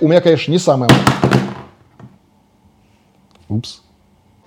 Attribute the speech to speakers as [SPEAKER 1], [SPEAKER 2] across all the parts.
[SPEAKER 1] у меня, конечно, не самое... Упс.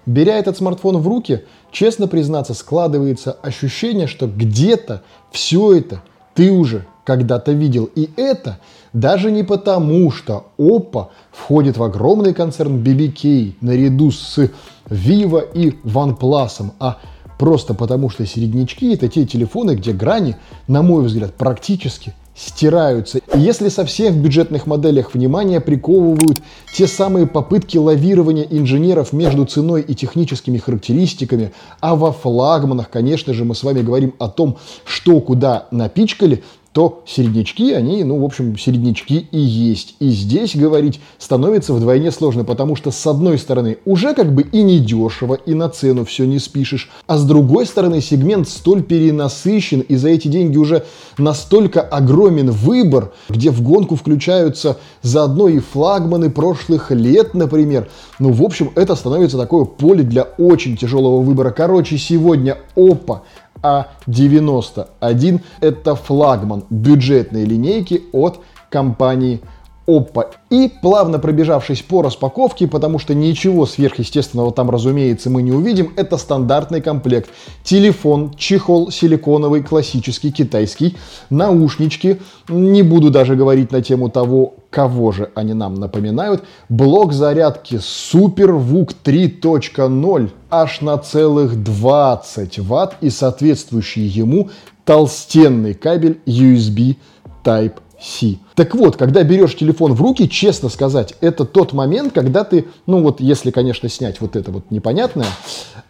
[SPEAKER 1] Беря этот смартфон в руки, честно признаться, складывается ощущение, что где-то все это ты уже когда-то видел. И это даже не потому, что Oppo входит в огромный концерн BBK наряду с Vivo и OnePlus, а просто потому, что середнячки это те телефоны, где грани, на мой взгляд, практически стираются. И если со всех бюджетных моделях внимание приковывают те самые попытки лавирования инженеров между ценой и техническими характеристиками, а во флагманах, конечно же, мы с вами говорим о том, что куда напичкали, то середнячки, они, ну, в общем, середнячки и есть. И здесь говорить становится вдвойне сложно, потому что, с одной стороны, уже как бы и не дешево, и на цену все не спишешь, а с другой стороны, сегмент столь перенасыщен, и за эти деньги уже настолько огромен выбор, где в гонку включаются заодно и флагманы прошлых лет, например. Ну, в общем, это становится такое поле для очень тяжелого выбора. Короче, сегодня Oppo а91 – это флагман бюджетной линейки от компании Oppo. И плавно пробежавшись по распаковке, потому что ничего сверхъестественного там, разумеется, мы не увидим, это стандартный комплект. Телефон, чехол силиконовый, классический, китайский, наушнички, не буду даже говорить на тему того, кого же они нам напоминают, блок зарядки SuperVOOC 3.0 аж на целых 20 ватт и соответствующий ему толстенный кабель USB Type C. Так вот, когда берешь телефон в руки, честно сказать, это тот момент, когда ты, ну вот если, конечно, снять вот это вот непонятное,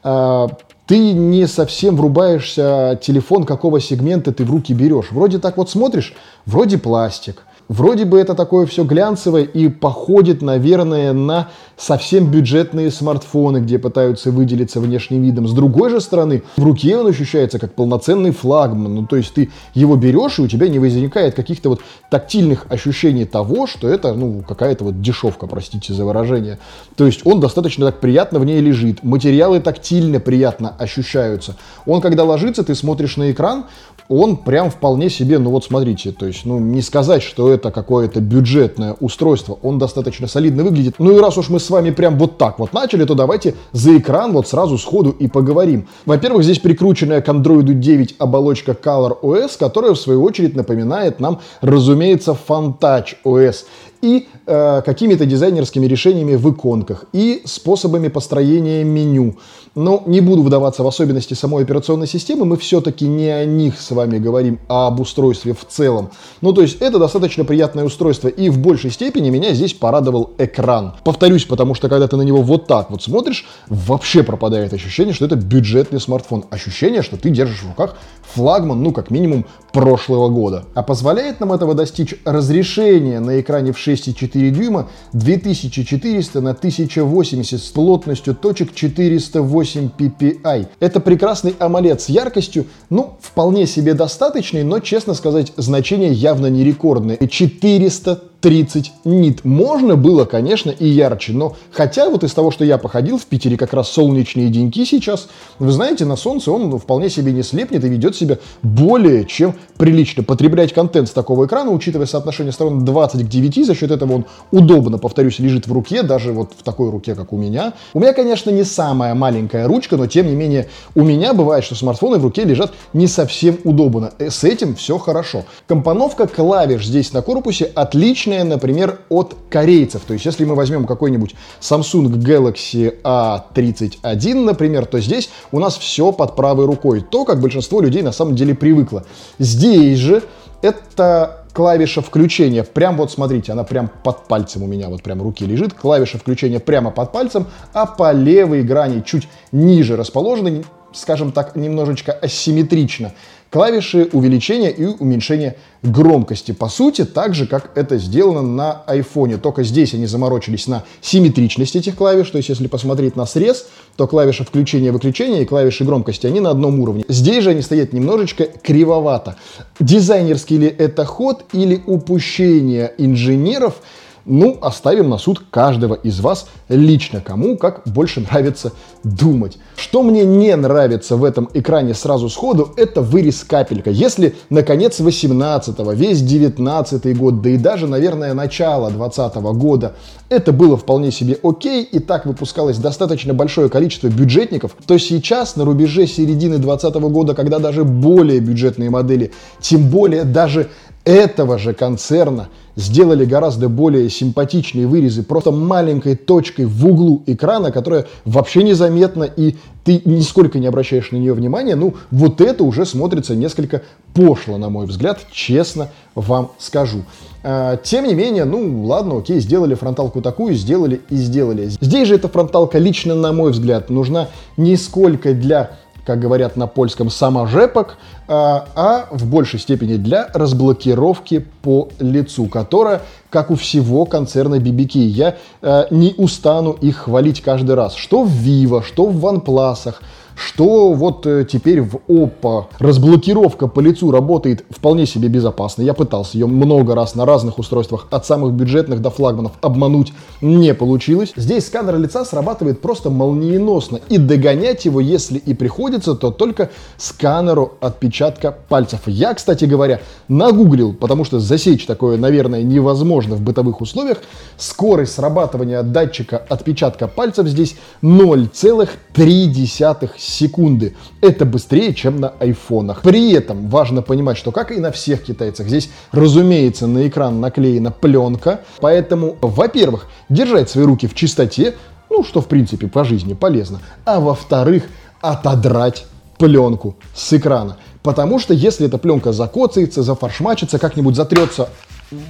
[SPEAKER 1] э, ты не совсем врубаешься телефон, какого сегмента ты в руки берешь. Вроде так вот смотришь, вроде пластик, Вроде бы это такое все глянцевое и походит, наверное, на совсем бюджетные смартфоны, где пытаются выделиться внешним видом. С другой же стороны, в руке он ощущается как полноценный флагман. Ну, то есть ты его берешь, и у тебя не возникает каких-то вот тактильных ощущений того, что это, ну, какая-то вот дешевка, простите за выражение. То есть он достаточно так приятно в ней лежит. Материалы тактильно приятно ощущаются. Он, когда ложится, ты смотришь на экран, он прям вполне себе, ну вот смотрите, то есть, ну не сказать, что это какое-то бюджетное устройство, он достаточно солидно выглядит. Ну и раз уж мы с вами прям вот так вот начали, то давайте за экран вот сразу сходу и поговорим. Во-первых, здесь прикрученная к Android 9 оболочка Color OS, которая в свою очередь напоминает нам, разумеется, FunTouch OS и э, какими-то дизайнерскими решениями в иконках, и способами построения меню. Но не буду вдаваться в особенности самой операционной системы, мы все-таки не о них с вами говорим, а об устройстве в целом. Ну, то есть это достаточно приятное устройство, и в большей степени меня здесь порадовал экран. Повторюсь, потому что когда ты на него вот так вот смотришь, вообще пропадает ощущение, что это бюджетный смартфон. Ощущение, что ты держишь в руках флагман, ну, как минимум, прошлого года. А позволяет нам этого достичь разрешение на экране в 6,4 дюйма 2400 на 1080 с плотностью точек 408 ppi. Это прекрасный AMOLED с яркостью, ну, вполне себе достаточный, но, честно сказать, значение явно не рекордное. 400 30 нит. Можно было, конечно, и ярче, но хотя вот из того, что я походил, в Питере как раз солнечные деньки сейчас, вы знаете, на солнце он вполне себе не слепнет и ведет себя более чем прилично. Потреблять контент с такого экрана, учитывая соотношение сторон 20 к 9, за счет этого он удобно, повторюсь, лежит в руке, даже вот в такой руке, как у меня. У меня, конечно, не самая маленькая ручка, но тем не менее у меня бывает, что смартфоны в руке лежат не совсем удобно. Э, с этим все хорошо. Компоновка клавиш здесь на корпусе отличная отличное, например, от корейцев. То есть, если мы возьмем какой-нибудь Samsung Galaxy A31, например, то здесь у нас все под правой рукой. То, как большинство людей на самом деле привыкло. Здесь же это клавиша включения. Прям вот смотрите, она прям под пальцем у меня, вот прям руки лежит. Клавиша включения прямо под пальцем, а по левой грани чуть ниже расположены, скажем так, немножечко асимметрично клавиши увеличения и уменьшения громкости. По сути, так же, как это сделано на айфоне. Только здесь они заморочились на симметричность этих клавиш. То есть, если посмотреть на срез, то клавиша включения-выключения и клавиши громкости, они на одном уровне. Здесь же они стоят немножечко кривовато. Дизайнерский ли это ход или упущение инженеров – ну, оставим на суд каждого из вас лично, кому как больше нравится думать. Что мне не нравится в этом экране сразу сходу, это вырез капелька. Если на конец 18 весь 19 год, да и даже, наверное, начало 20 года, это было вполне себе окей, и так выпускалось достаточно большое количество бюджетников, то сейчас на рубеже середины 2020 года, когда даже более бюджетные модели, тем более даже этого же концерна сделали гораздо более симпатичные вырезы просто маленькой точкой в углу экрана, которая вообще незаметна и ты нисколько не обращаешь на нее внимания, ну вот это уже смотрится несколько пошло, на мой взгляд, честно вам скажу. А, тем не менее, ну ладно, окей, сделали фронталку такую, сделали и сделали. Здесь же эта фронталка лично, на мой взгляд, нужна не сколько для как говорят на польском, саможепок, а, а в большей степени для разблокировки по лицу, которая, как у всего концерна BBK, я а, не устану их хвалить каждый раз. Что в Vivo, что в OnePlus, что вот э, теперь в Oppo разблокировка по лицу работает вполне себе безопасно. Я пытался ее много раз на разных устройствах, от самых бюджетных до флагманов, обмануть не получилось. Здесь сканер лица срабатывает просто молниеносно, и догонять его, если и приходится, то только сканеру отпечатка пальцев. Я, кстати говоря, нагуглил, потому что засечь такое, наверное, невозможно в бытовых условиях. Скорость срабатывания датчика отпечатка пальцев здесь 0,3 секунды. Это быстрее, чем на айфонах. При этом важно понимать, что как и на всех китайцах, здесь, разумеется, на экран наклеена пленка. Поэтому, во-первых, держать свои руки в чистоте, ну, что, в принципе, по жизни полезно. А во-вторых, отодрать пленку с экрана. Потому что если эта пленка закоцается, зафаршмачится, как-нибудь затрется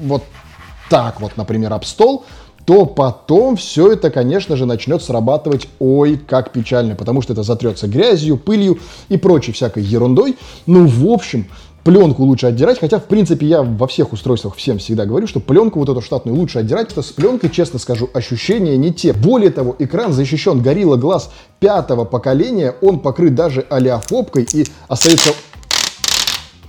[SPEAKER 1] вот так вот, например, об стол, то потом все это, конечно же, начнет срабатывать ой, как печально, потому что это затрется грязью, пылью и прочей всякой ерундой. Ну, в общем, пленку лучше отдирать, хотя, в принципе, я во всех устройствах всем всегда говорю, что пленку вот эту штатную лучше отдирать, потому что с пленкой, честно скажу, ощущения не те. Более того, экран защищен Gorilla Glass пятого поколения, он покрыт даже алиофобкой и остается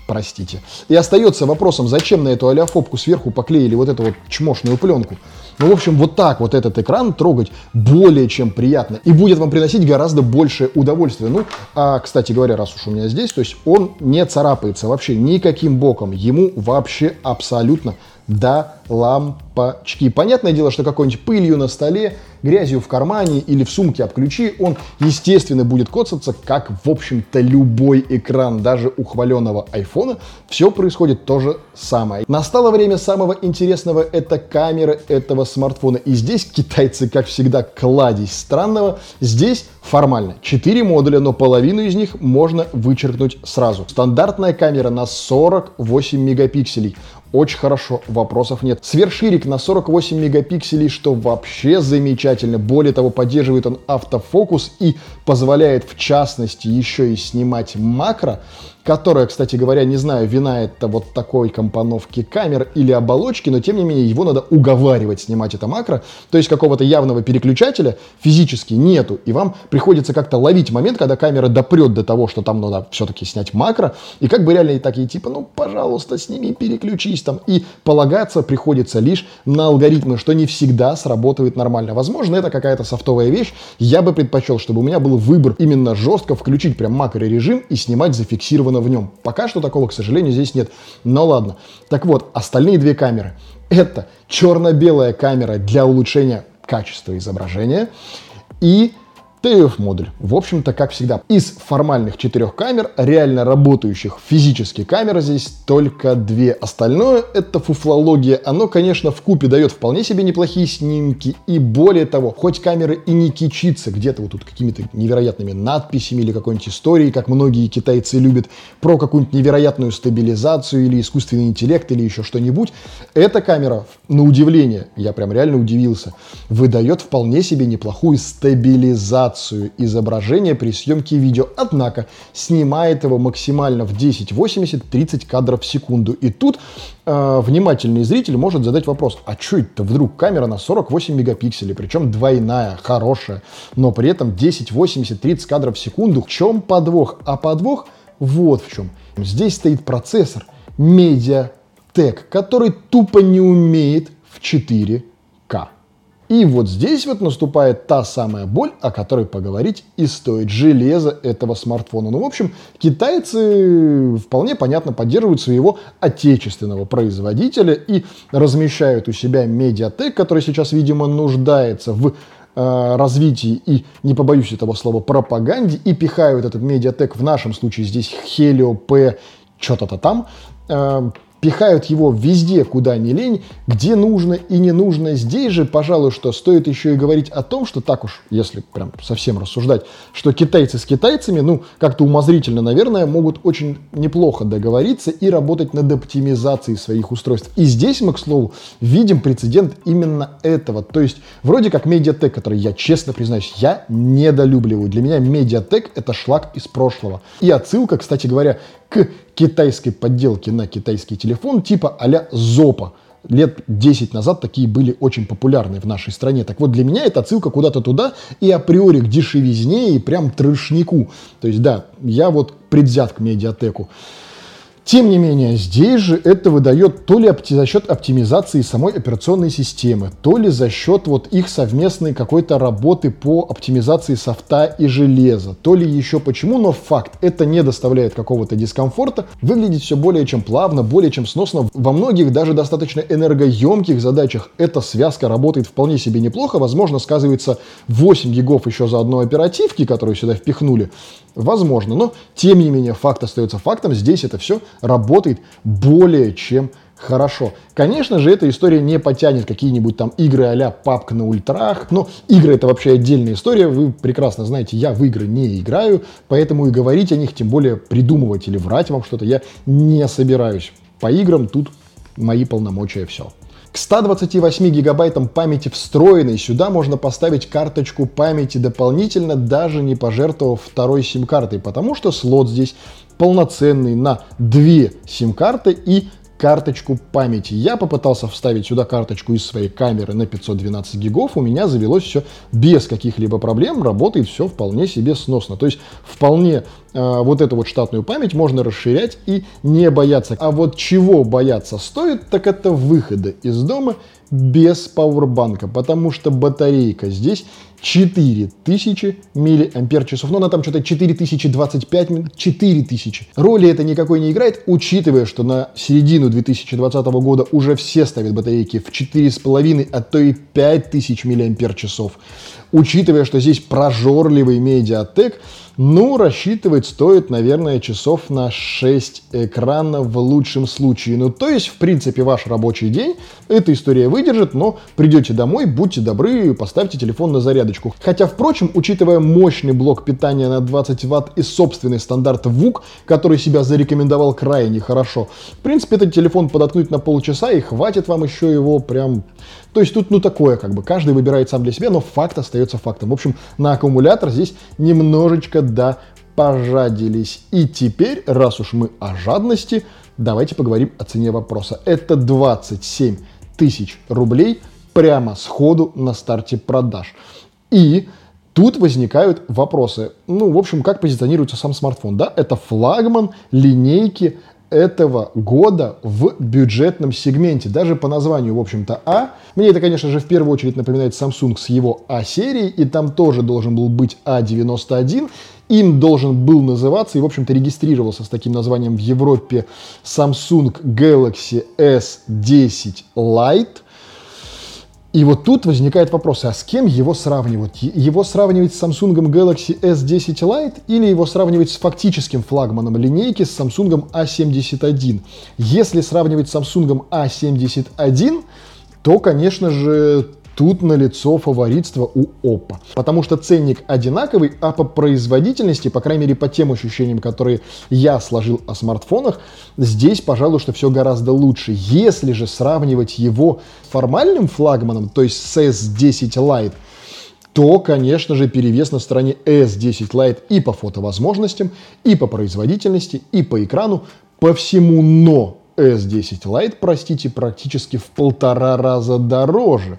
[SPEAKER 1] простите. И остается вопросом, зачем на эту алиофобку сверху поклеили вот эту вот чмошную пленку. Ну, в общем, вот так вот этот экран трогать более чем приятно. И будет вам приносить гораздо большее удовольствие. Ну, а, кстати говоря, раз уж у меня здесь, то есть он не царапается вообще никаким боком. Ему вообще абсолютно до лампочки. Понятное дело, что какой-нибудь пылью на столе, грязью в кармане или в сумке об ключи, он, естественно, будет коцаться, как, в общем-то, любой экран, даже у хваленого айфона. Все происходит то же самое. Настало время самого интересного, это камеры этого смартфона. И здесь китайцы, как всегда, кладезь странного. Здесь формально 4 модуля, но половину из них можно вычеркнуть сразу. Стандартная камера на 48 мегапикселей очень хорошо, вопросов нет. Сверхширик на 48 мегапикселей, что вообще замечательно. Более того, поддерживает он автофокус и позволяет в частности еще и снимать макро которая, кстати говоря, не знаю, вина это вот такой компоновки камер или оболочки, но тем не менее его надо уговаривать снимать это макро, то есть какого-то явного переключателя физически нету, и вам приходится как-то ловить момент, когда камера допрет до того, что там надо все-таки снять макро, и как бы реально такие типа, ну, пожалуйста, сними, переключись там, и полагаться приходится лишь на алгоритмы, что не всегда сработает нормально. Возможно, это какая-то софтовая вещь, я бы предпочел, чтобы у меня был выбор именно жестко включить прям макро-режим и снимать зафиксированно зафиксировано в нем. Пока что такого, к сожалению, здесь нет. Но ладно. Так вот, остальные две камеры. Это черно-белая камера для улучшения качества изображения и TF-модуль. В общем-то, как всегда, из формальных четырех камер, реально работающих физически камер здесь только две. Остальное это фуфлология. Оно, конечно, в купе дает вполне себе неплохие снимки. И более того, хоть камера и не кичится где-то вот тут какими-то невероятными надписями или какой-нибудь историей, как многие китайцы любят, про какую-нибудь невероятную стабилизацию или искусственный интеллект или еще что-нибудь, эта камера, на удивление, я прям реально удивился, выдает вполне себе неплохую стабилизацию стабилизацию изображения при съемке видео, однако снимает его максимально в 1080 30 кадров в секунду. И тут э, внимательный зритель может задать вопрос, а что это вдруг камера на 48 мегапикселей, причем двойная, хорошая, но при этом 1080 30 кадров в секунду. В чем подвох? А подвох вот в чем. Здесь стоит процессор MediaTek, который тупо не умеет в 4 И вот здесь вот наступает та самая боль, о которой поговорить и стоит железо этого смартфона. Ну, в общем, китайцы вполне понятно поддерживают своего отечественного производителя и размещают у себя медиатек, который сейчас, видимо, нуждается в э, развитии и, не побоюсь этого слова, пропаганде, и пихают этот медиатек, в нашем случае здесь Helio P, что-то-то там, э, пихают его везде, куда не лень, где нужно и не нужно. Здесь же, пожалуй, что стоит еще и говорить о том, что так уж, если прям совсем рассуждать, что китайцы с китайцами, ну, как-то умозрительно, наверное, могут очень неплохо договориться и работать над оптимизацией своих устройств. И здесь мы, к слову, видим прецедент именно этого. То есть, вроде как Mediatek, который я, честно признаюсь, я недолюбливаю. Для меня Mediatek — это шлак из прошлого. И отсылка, кстати говоря, к китайской подделке на китайский телефон типа а-ля Зопа. Лет 10 назад такие были очень популярны в нашей стране. Так вот, для меня это отсылка куда-то туда и априори к дешевизне и прям трешнику. То есть, да, я вот предвзят к медиатеку. Тем не менее, здесь же это выдает то ли за счет оптимизации самой операционной системы, то ли за счет вот их совместной какой-то работы по оптимизации софта и железа, то ли еще почему, но факт, это не доставляет какого-то дискомфорта, выглядит все более чем плавно, более чем сносно. Во многих даже достаточно энергоемких задачах эта связка работает вполне себе неплохо, возможно, сказывается 8 гигов еще за одной оперативки, которую сюда впихнули, Возможно, но тем не менее факт остается фактом. Здесь это все работает более чем хорошо. Конечно же, эта история не потянет какие-нибудь там игры а-ля папка на ультрах. Но игры это вообще отдельная история. Вы прекрасно знаете, я в игры не играю, поэтому и говорить о них, тем более придумывать или врать вам что-то, я не собираюсь. По играм тут мои полномочия все. К 128 гигабайтам памяти встроенной сюда можно поставить карточку памяти дополнительно, даже не пожертвовав второй сим-картой, потому что слот здесь полноценный на две сим-карты и карточку памяти. Я попытался вставить сюда карточку из своей камеры на 512 гигов, у меня завелось все без каких-либо проблем, работает все вполне себе сносно. То есть вполне э, вот эту вот штатную память можно расширять и не бояться. А вот чего бояться стоит, так это выхода из дома без пауэрбанка, потому что батарейка здесь 4000 миллиампер-часов. Но она там что-то 4025, 4000. Роли это никакой не играет, учитывая, что на середину 2020 года уже все ставят батарейки в 4,5, а то и 5000 миллиампер-часов. Учитывая, что здесь прожорливый медиатек, ну, рассчитывать стоит, наверное, часов на 6 экранов в лучшем случае. Ну, то есть, в принципе, ваш рабочий день эта история выдержит, но придете домой, будьте добры, поставьте телефон на зарядочку. Хотя, впрочем, учитывая мощный блок питания на 20 Вт и собственный стандарт ВУК, который себя зарекомендовал крайне хорошо, в принципе, этот телефон подоткнуть на полчаса и хватит вам еще его прям... То есть тут, ну, такое, как бы, каждый выбирает сам для себя, но факт остается фактом. В общем, на аккумулятор здесь немножечко да пожадились. И теперь, раз уж мы о жадности, давайте поговорим о цене вопроса. Это 27 тысяч рублей прямо сходу на старте продаж. И Тут возникают вопросы. Ну, в общем, как позиционируется сам смартфон? Да, это флагман линейки этого года в бюджетном сегменте. Даже по названию, в общем-то, А. Мне это, конечно же, в первую очередь напоминает Samsung с его А-серией, и там тоже должен был быть А91. Им должен был называться и, в общем-то, регистрировался с таким названием в Европе Samsung Galaxy S10 Lite. И вот тут возникает вопрос, а с кем его сравнивать? Его сравнивать с Samsung Galaxy S10 Lite или его сравнивать с фактическим флагманом линейки с Samsung A71? Если сравнивать с Samsung A71, то, конечно же, Тут налицо фаворитство у Oppo. Потому что ценник одинаковый, а по производительности, по крайней мере по тем ощущениям, которые я сложил о смартфонах, здесь, пожалуй, что все гораздо лучше. Если же сравнивать его формальным флагманом, то есть с S10 Lite, то, конечно же, перевес на стороне S10 Lite и по фотовозможностям, и по производительности, и по экрану, по всему, но S10 Lite, простите, практически в полтора раза дороже.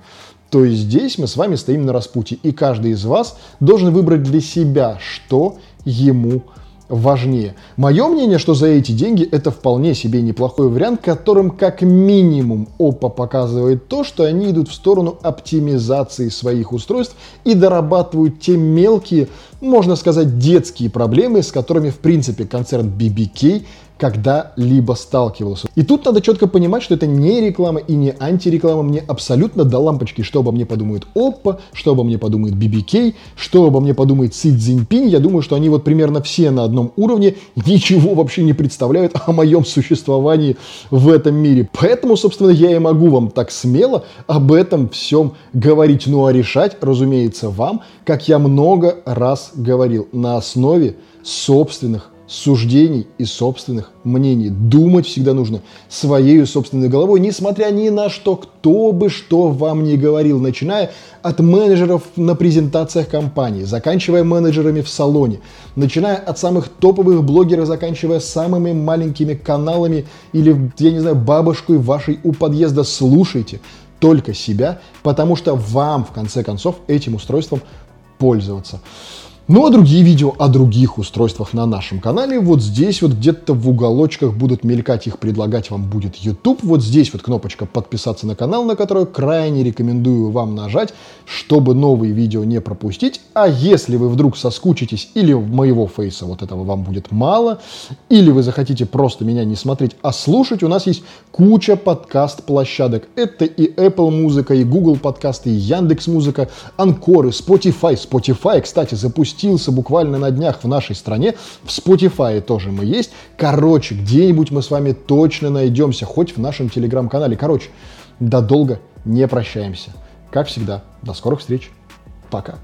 [SPEAKER 1] То есть здесь мы с вами стоим на распутье, и каждый из вас должен выбрать для себя, что ему важнее. Мое мнение, что за эти деньги это вполне себе неплохой вариант, которым как минимум Oppo показывает то, что они идут в сторону оптимизации своих устройств и дорабатывают те мелкие, можно сказать, детские проблемы, с которыми в принципе концерн BBK когда-либо сталкивался. И тут надо четко понимать, что это не реклама и не антиреклама. Мне абсолютно до лампочки, что обо мне подумает Oppo, что обо мне подумает BBK, что обо мне подумает Си Цзиньпинь. Я думаю, что они вот примерно все на одном уровне, ничего вообще не представляют о моем существовании в этом мире. Поэтому, собственно, я и могу вам так смело об этом всем говорить. Ну а решать, разумеется, вам, как я много раз говорил, на основе собственных суждений и собственных мнений. Думать всегда нужно своей собственной головой, несмотря ни на что, кто бы что вам ни говорил, начиная от менеджеров на презентациях компании, заканчивая менеджерами в салоне, начиная от самых топовых блогеров, заканчивая самыми маленькими каналами или, я не знаю, бабушкой вашей у подъезда, слушайте только себя, потому что вам, в конце концов, этим устройством пользоваться. Ну а другие видео о других устройствах на нашем канале, вот здесь вот где-то в уголочках будут мелькать, их предлагать вам будет YouTube. Вот здесь вот кнопочка подписаться на канал, на которую крайне рекомендую вам нажать, чтобы новые видео не пропустить. А если вы вдруг соскучитесь или моего фейса вот этого вам будет мало, или вы захотите просто меня не смотреть, а слушать, у нас есть куча подкаст-площадок. Это и Apple музыка, и Google подкасты, и Яндекс музыка, Анкоры, Spotify. Spotify, кстати, запустил запустился буквально на днях в нашей стране. В Spotify тоже мы есть. Короче, где-нибудь мы с вами точно найдемся, хоть в нашем телеграм-канале. Короче, до долго не прощаемся. Как всегда, до скорых встреч. Пока.